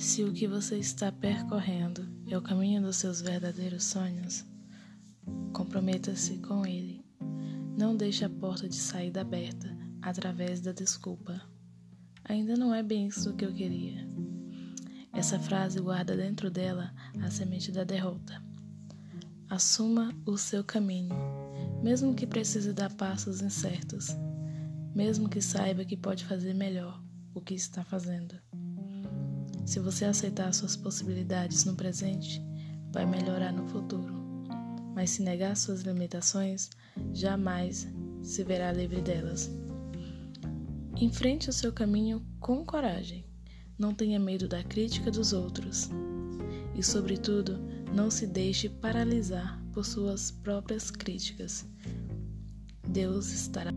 Se o que você está percorrendo é o caminho dos seus verdadeiros sonhos, comprometa-se com ele. Não deixe a porta de saída aberta através da desculpa. Ainda não é bem isso que eu queria. Essa frase guarda dentro dela a semente da derrota. Assuma o seu caminho, mesmo que precise dar passos incertos, mesmo que saiba que pode fazer melhor o que está fazendo. Se você aceitar suas possibilidades no presente, vai melhorar no futuro. Mas se negar suas limitações, jamais se verá livre delas. Enfrente o seu caminho com coragem. Não tenha medo da crítica dos outros. E, sobretudo, não se deixe paralisar por suas próprias críticas. Deus estará.